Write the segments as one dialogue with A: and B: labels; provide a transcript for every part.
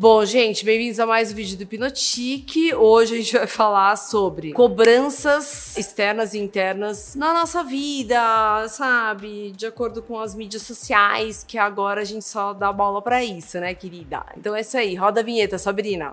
A: Bom, gente, bem-vindos a mais um vídeo do Hipnotique. Hoje a gente vai falar sobre cobranças externas e internas na nossa vida, sabe? De acordo com as mídias sociais, que agora a gente só dá bola pra isso, né, querida? Então é isso aí, roda a vinheta, Sabrina.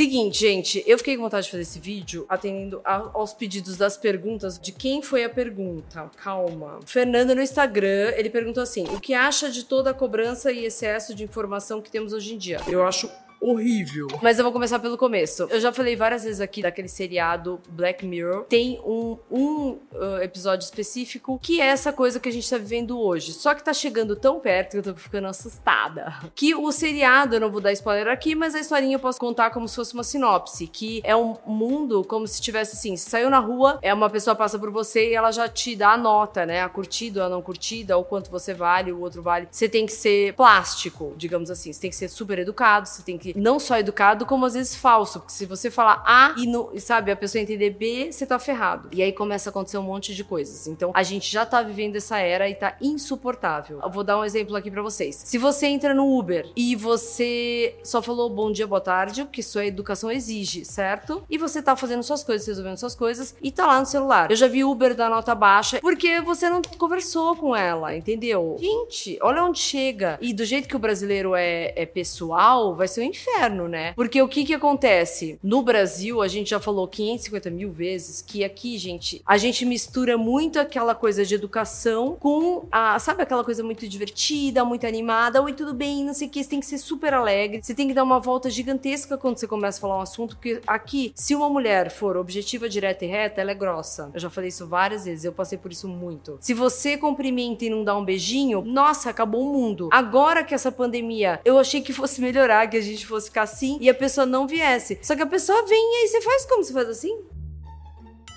A: Seguinte, gente, eu fiquei com vontade de fazer esse vídeo atendendo a, aos pedidos das perguntas de quem foi a pergunta. Calma. Fernando no Instagram, ele perguntou assim: o que acha de toda a cobrança e excesso de informação que temos hoje em dia?
B: Eu acho horrível.
A: Mas eu vou começar pelo começo. Eu já falei várias vezes aqui daquele seriado Black Mirror. Tem um, um uh, episódio específico que é essa coisa que a gente tá vivendo hoje. Só que tá chegando tão perto que eu tô ficando assustada. Que o seriado, eu não vou dar spoiler aqui, mas a historinha eu posso contar como se fosse uma sinopse. Que é um mundo como se tivesse assim: você saiu na rua, é uma pessoa passa por você e ela já te dá a nota, né? A curtida, a não curtida, o quanto você vale, o outro vale. Você tem que ser plástico, digamos assim. Você tem que ser super educado, você tem que não só educado, como às vezes falso. Porque se você falar A e, sabe, a pessoa entender B, você tá ferrado. E aí começa a acontecer um monte de coisas. Então a gente já tá vivendo essa era e tá insuportável. Eu vou dar um exemplo aqui para vocês. Se você entra no Uber e você só falou bom dia, boa tarde, o que sua educação exige, certo? E você tá fazendo suas coisas, resolvendo suas coisas e tá lá no celular. Eu já vi Uber da nota baixa porque você não conversou com ela, entendeu? Gente, olha onde chega. E do jeito que o brasileiro é, é pessoal, vai ser um inferno, né? Porque o que que acontece? No Brasil, a gente já falou 550 mil vezes que aqui, gente, a gente mistura muito aquela coisa de educação com a, sabe aquela coisa muito divertida, muito animada, oi, tudo bem, não sei o que, você tem que ser super alegre, você tem que dar uma volta gigantesca quando você começa a falar um assunto, porque aqui, se uma mulher for objetiva, direta e reta, ela é grossa. Eu já falei isso várias vezes, eu passei por isso muito. Se você cumprimenta e não dá um beijinho, nossa, acabou o mundo. Agora que essa pandemia, eu achei que fosse melhorar, que a gente fosse ficar assim e a pessoa não viesse. Só que a pessoa vem e aí você faz como? Você faz assim?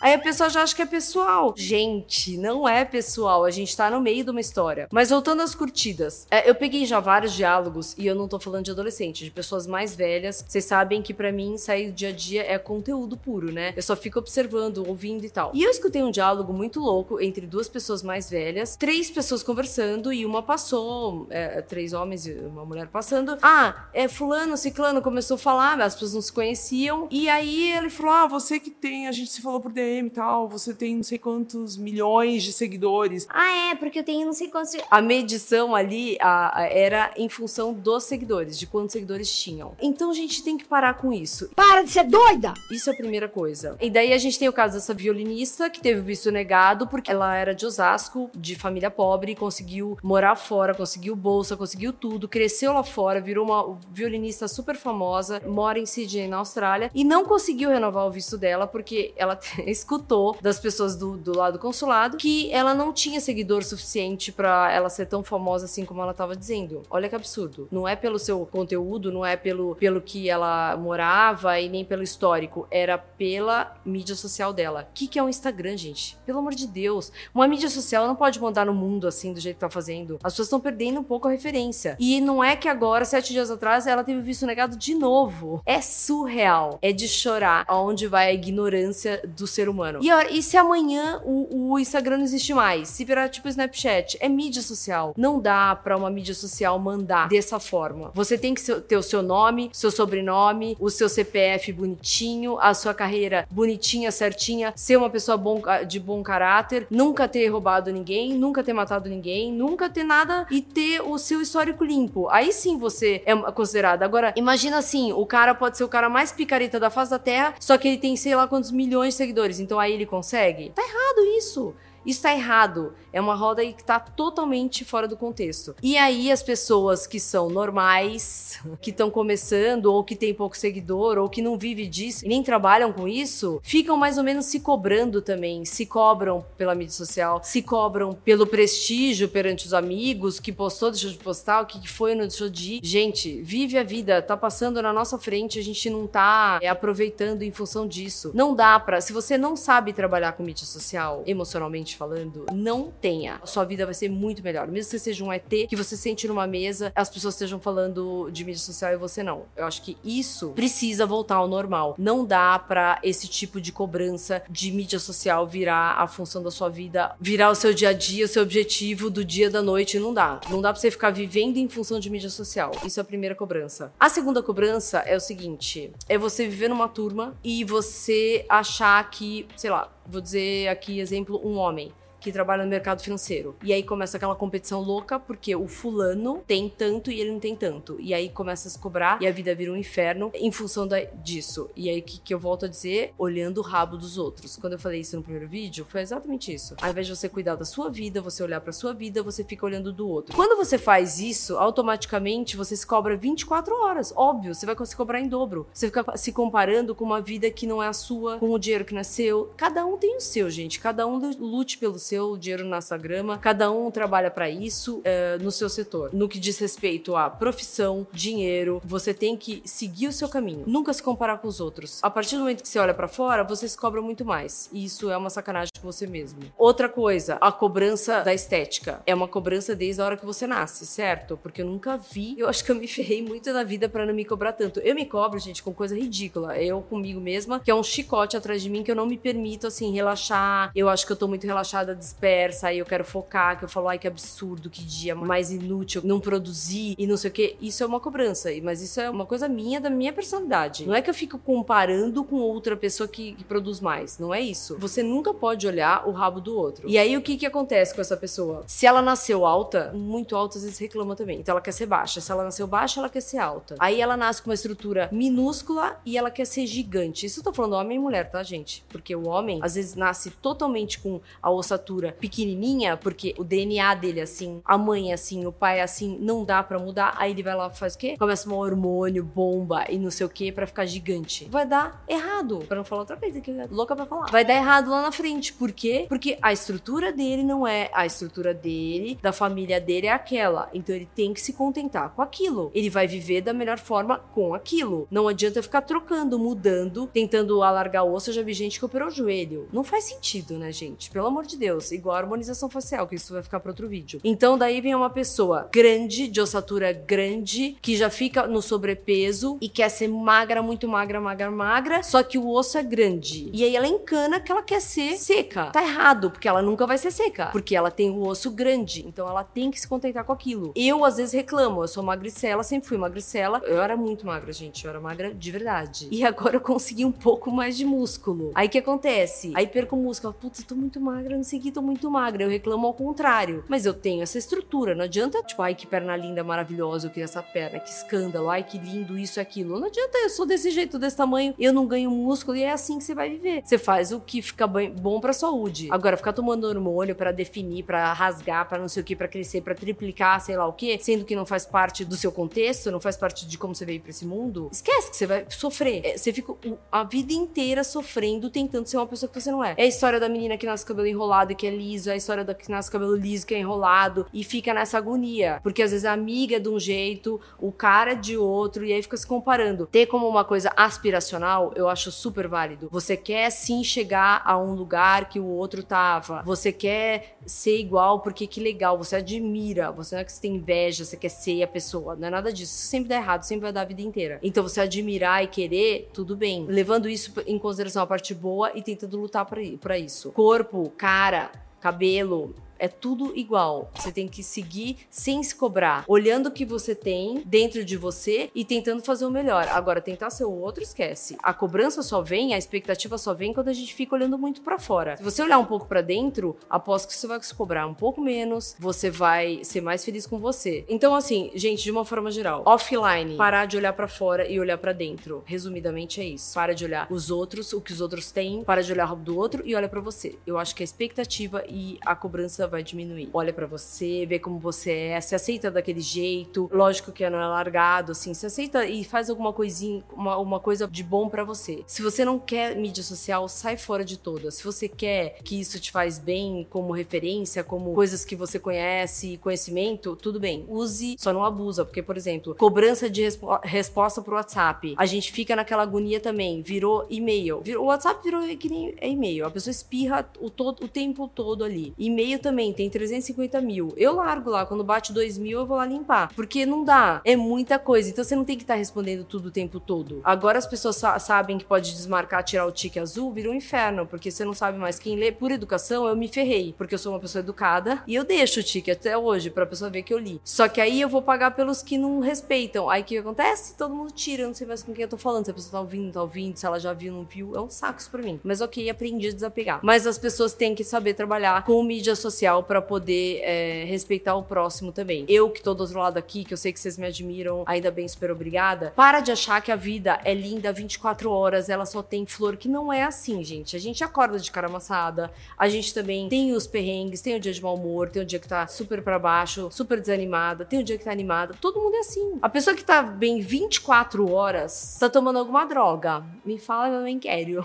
A: Aí a pessoa já acha que é pessoal. Gente, não é pessoal. A gente tá no meio de uma história. Mas voltando às curtidas. É, eu peguei já vários diálogos, e eu não tô falando de adolescente, de pessoas mais velhas. Vocês sabem que para mim sair do dia a dia é conteúdo puro, né? Eu só fico observando, ouvindo e tal. E eu escutei um diálogo muito louco entre duas pessoas mais velhas, três pessoas conversando e uma passou, é, três homens e uma mulher passando. Ah, é fulano, ciclano começou a falar, as pessoas não se conheciam. E aí ele falou: Ah, você que tem, a gente se falou por DM e tal, você tem não sei quantos milhões de seguidores.
C: Ah, é, porque eu tenho não sei quantos.
A: A medição ali a, a, era em função dos seguidores, de quantos seguidores tinham. Então a gente tem que parar com isso.
C: Para de ser doida!
A: Isso é a primeira coisa. E daí a gente tem o caso dessa violinista que teve o visto negado porque ela era de Osasco, de família pobre, conseguiu morar fora, conseguiu bolsa, conseguiu tudo, cresceu lá fora, virou uma violinista super famosa, mora em Sydney, na Austrália, e não conseguiu renovar o visto dela porque ela escutou das pessoas do, do lado do consulado que ela não tinha seguidor suficiente para ela ser tão famosa assim como ela tava dizendo. Olha que absurdo. Não é pelo seu conteúdo, não é pelo, pelo que ela morava e nem pelo histórico, era pela mídia social dela. O que, que é um Instagram, gente? Pelo amor de Deus. Uma mídia social não pode mandar no mundo assim, do jeito que tá fazendo. As pessoas estão perdendo um pouco a referência. E não é que agora, sete dias atrás, ela teve o visto negado de novo. É surreal. É de chorar aonde vai a ignorância do ser humano. E, e se amanhã o, o, Instagram não existe mais? Se virar tipo Snapchat? É mídia social. Não dá pra uma mídia social mandar dessa forma. Você tem que ter o seu nome, seu sobrenome, o seu CPF bonitinho, a sua carreira bonitinha, certinha, ser uma pessoa bom, de bom caráter, nunca ter roubado ninguém, nunca ter matado ninguém, nunca ter nada e ter o seu histórico limpo. Aí sim você é considerado. Agora, imagina assim, o cara pode ser o cara mais picareta da face da terra, só que ele tem sei lá quantos milhões de seguidores. Então aí ele consegue? Tá errado isso. Isso tá errado. É uma roda que tá totalmente fora do contexto. E aí as pessoas que são normais, que estão começando, ou que tem pouco seguidor, ou que não vive disso e nem trabalham com isso, ficam mais ou menos se cobrando também. Se cobram pela mídia social, se cobram pelo prestígio perante os amigos, que postou, deixou de postar, o que foi, não deixou de ir. Gente, vive a vida, tá passando na nossa frente, a gente não tá é, aproveitando em função disso. Não dá pra. Se você não sabe trabalhar com mídia social emocionalmente falando, não tenha. A sua vida vai ser muito melhor. Mesmo que você seja um ET, que você sente numa mesa, as pessoas estejam falando de mídia social e você não. Eu acho que isso precisa voltar ao normal. Não dá pra esse tipo de cobrança de mídia social virar a função da sua vida, virar o seu dia a dia, o seu objetivo do dia da noite. Não dá. Não dá pra você ficar vivendo em função de mídia social. Isso é a primeira cobrança. A segunda cobrança é o seguinte: é você viver numa turma e você achar que, sei lá, vou dizer aqui exemplo, um homem que trabalha no mercado financeiro. E aí começa aquela competição louca, porque o fulano tem tanto e ele não tem tanto. E aí começa a se cobrar e a vida vira um inferno em função da, disso. E aí que, que eu volto a dizer? Olhando o rabo dos outros. Quando eu falei isso no primeiro vídeo, foi exatamente isso. Ao invés de você cuidar da sua vida, você olhar pra sua vida, você fica olhando do outro. Quando você faz isso, automaticamente você se cobra 24 horas. Óbvio, você vai se cobrar em dobro. Você fica se comparando com uma vida que não é a sua, com o dinheiro que seu. Cada um tem o seu, gente. Cada um lute pelo seu seu dinheiro nessa grama, cada um trabalha para isso é, no seu setor. No que diz respeito à profissão, dinheiro, você tem que seguir o seu caminho, nunca se comparar com os outros. A partir do momento que você olha para fora, você se cobra muito mais. E isso é uma sacanagem com você mesmo. Outra coisa, a cobrança da estética. É uma cobrança desde a hora que você nasce, certo? Porque eu nunca vi. Eu acho que eu me ferrei muito na vida para não me cobrar tanto. Eu me cobro, gente, com coisa ridícula. Eu comigo mesma, que é um chicote atrás de mim que eu não me permito, assim, relaxar. Eu acho que eu tô muito relaxada dispersa, aí eu quero focar, que eu falo, ai que absurdo, que dia mais inútil, não produzir e não sei o que. Isso é uma cobrança, mas isso é uma coisa minha, da minha personalidade. Não é que eu fico comparando com outra pessoa que, que produz mais, não é isso. Você nunca pode olhar o rabo do outro. E aí o que que acontece com essa pessoa? Se ela nasceu alta, muito alta às vezes reclama também. Então ela quer ser baixa. Se ela nasceu baixa, ela quer ser alta. Aí ela nasce com uma estrutura minúscula e ela quer ser gigante. Isso eu tô falando homem e mulher, tá, gente? Porque o homem às vezes nasce totalmente com a ossatura pequenininha, porque o DNA dele é assim, a mãe é assim, o pai é assim, não dá para mudar. Aí ele vai lá faz o quê? Começa um hormônio, bomba e não sei o que para ficar gigante. Vai dar errado. Para não falar outra coisa que é louca para falar. Vai dar errado lá na frente. Por quê? Porque a estrutura dele não é a estrutura dele, da família dele é aquela. Então ele tem que se contentar com aquilo. Ele vai viver da melhor forma com aquilo. Não adianta ficar trocando, mudando, tentando alargar o osso. Eu já vi gente que operou o joelho. Não faz sentido, né, gente? Pelo amor de Deus. Igual a harmonização facial, que isso vai ficar para outro vídeo. Então daí vem uma pessoa grande, de ossatura grande, que já fica no sobrepeso e quer ser magra, muito magra, magra, magra, só que o osso é grande. E aí ela encana que ela quer ser seca. Tá errado, porque ela nunca vai ser seca, porque ela tem o osso grande. Então ela tem que se contentar com aquilo. Eu às vezes reclamo, eu sou magricela, sempre fui magricela. Eu era muito magra, gente, eu era magra de verdade. E agora eu consegui um pouco mais de músculo. Aí que acontece? Aí perco o músculo, putz, eu tô muito magra, não sei o que, tô muito magra. Eu reclamo ao contrário. Mas eu tenho essa estrutura, não adianta, tipo, ai que perna linda, maravilhosa, eu queria essa perna, que escândalo, ai que lindo isso e aquilo. Não adianta, eu sou desse jeito, desse tamanho, eu não ganho músculo e é assim que você vai viver. Você faz o que fica bom pra saúde. Agora, ficar tomando hormônio para definir, para rasgar, para não sei o que, para crescer, para triplicar, sei lá o que, sendo que não faz parte do seu contexto, não faz parte de como você veio pra esse mundo, esquece que você vai sofrer. É, você fica a vida inteira sofrendo, tentando ser uma pessoa que você não é. É a história da menina que nasce cabelo enrolado e que é liso, a história da que nasce cabelo liso que é enrolado e fica nessa agonia. Porque às vezes a amiga é de um jeito, o cara é de outro, e aí fica se comparando. Ter como uma coisa aspiracional, eu acho super válido. Você quer sim chegar a um lugar que o outro tava. Você quer ser igual porque que legal, você admira, você não é que você tem inveja, você quer ser a pessoa, não é nada disso. Isso sempre dá errado, sempre vai dar a vida inteira. Então você admirar e querer, tudo bem. Levando isso em consideração a parte boa e tentando lutar para isso. Corpo, cara, cabelo, é tudo igual. Você tem que seguir sem se cobrar, olhando o que você tem dentro de você e tentando fazer o melhor. Agora, tentar ser o outro, esquece. A cobrança só vem, a expectativa só vem quando a gente fica olhando muito para fora. Se você olhar um pouco para dentro, aposto que você vai se cobrar um pouco menos, você vai ser mais feliz com você. Então, assim, gente, de uma forma geral, offline, parar de olhar para fora e olhar para dentro. Resumidamente é isso. Para de olhar os outros, o que os outros têm, para de olhar do outro e olha para você. Eu acho que a expectativa e a cobrança vai diminuir. Olha pra você, vê como você é, se aceita daquele jeito. Lógico que não é largado, assim, se aceita e faz alguma coisinha, uma, uma coisa de bom pra você. Se você não quer mídia social, sai fora de todas. Se você quer que isso te faz bem como referência, como coisas que você conhece, conhecimento, tudo bem. Use, só não abusa, porque, por exemplo, cobrança de respo resposta pro WhatsApp. A gente fica naquela agonia também. Virou e-mail. O WhatsApp virou que nem é e-mail. A pessoa espirra o, todo, o tempo todo ali. E-mail também tem 350 mil. Eu largo lá. Quando bate 2 mil, eu vou lá limpar. Porque não dá. É muita coisa. Então você não tem que estar tá respondendo tudo o tempo todo. Agora as pessoas sa sabem que pode desmarcar, tirar o tique azul, vira um inferno. Porque você não sabe mais quem lê. Por educação, eu me ferrei. Porque eu sou uma pessoa educada. E eu deixo o tique até hoje pra pessoa ver que eu li. Só que aí eu vou pagar pelos que não respeitam. Aí o que acontece? Todo mundo tira. Eu não sei mais com quem eu tô falando. Se a pessoa tá ouvindo, tá ouvindo. Se ela já viu, não viu. É um saco isso pra mim. Mas ok, aprendi a desapegar. Mas as pessoas têm que saber trabalhar com mídia social para poder é, respeitar o próximo também. Eu que tô do outro lado aqui, que eu sei que vocês me admiram, ainda bem, super obrigada. Para de achar que a vida é linda 24 horas, ela só tem flor, que não é assim, gente. A gente acorda de cara amassada, a gente também tem os perrengues, tem o dia de mau humor, tem o dia que tá super para baixo, super desanimada, tem o dia que tá animada. Todo mundo é assim. A pessoa que tá bem 24 horas tá tomando alguma droga. Me fala, eu nem quero.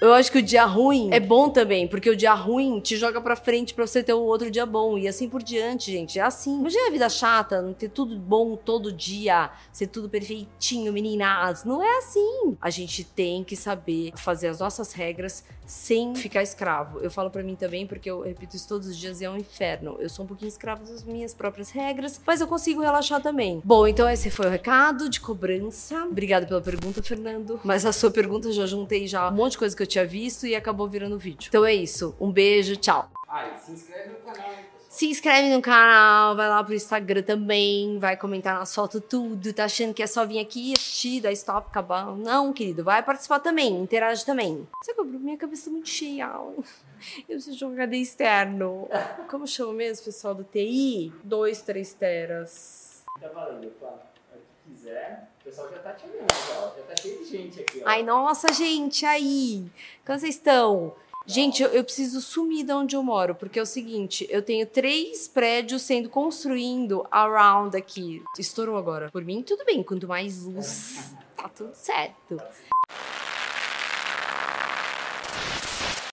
A: Eu acho que o dia ruim é bom também, porque o dia ruim te joga pra frente pra você ter o outro dia bom. E assim por diante, gente. É assim. Imagina a vida chata, não ter tudo bom todo dia, ser tudo perfeitinho, meninas. Não é assim. A gente tem que saber fazer as nossas regras sem ficar escravo. Eu falo para mim também, porque eu repito isso todos os dias e é um inferno. Eu sou um pouquinho escravo das minhas próprias regras, mas eu consigo relaxar também. Bom, então esse foi o recado de cobrança. Obrigada pela pergunta, Fernando. Mas a sua pergunta eu já juntei já um monte de coisa que eu tinha visto e acabou virando vídeo. Então é isso. Um beijo, tchau.
B: Ai, se inscreve no canal, hein?
A: Se inscreve no canal, vai lá pro Instagram também, vai comentar nas fotos tudo, tá achando que é só vir aqui assistir, dar stop, acabar. Não, querido, vai participar também, interage também. Você cobrou minha cabeça muito cheia. Eu preciso de um HD externo. Como chama mesmo, pessoal do TI? Dois, três teras.
B: Tá valendo, Flávio. Se quiser, o pessoal já tá te olhando, ó. Já tá cheio de gente aqui, ó.
A: Ai, nossa, gente, aí. Como vocês estão? Gente, eu, eu, preciso sumir de onde eu moro, porque é o seguinte, eu tenho três prédios sendo construindo around aqui. Estourou agora. Por mim, tudo bem. Quanto mais luz, tá tudo certo.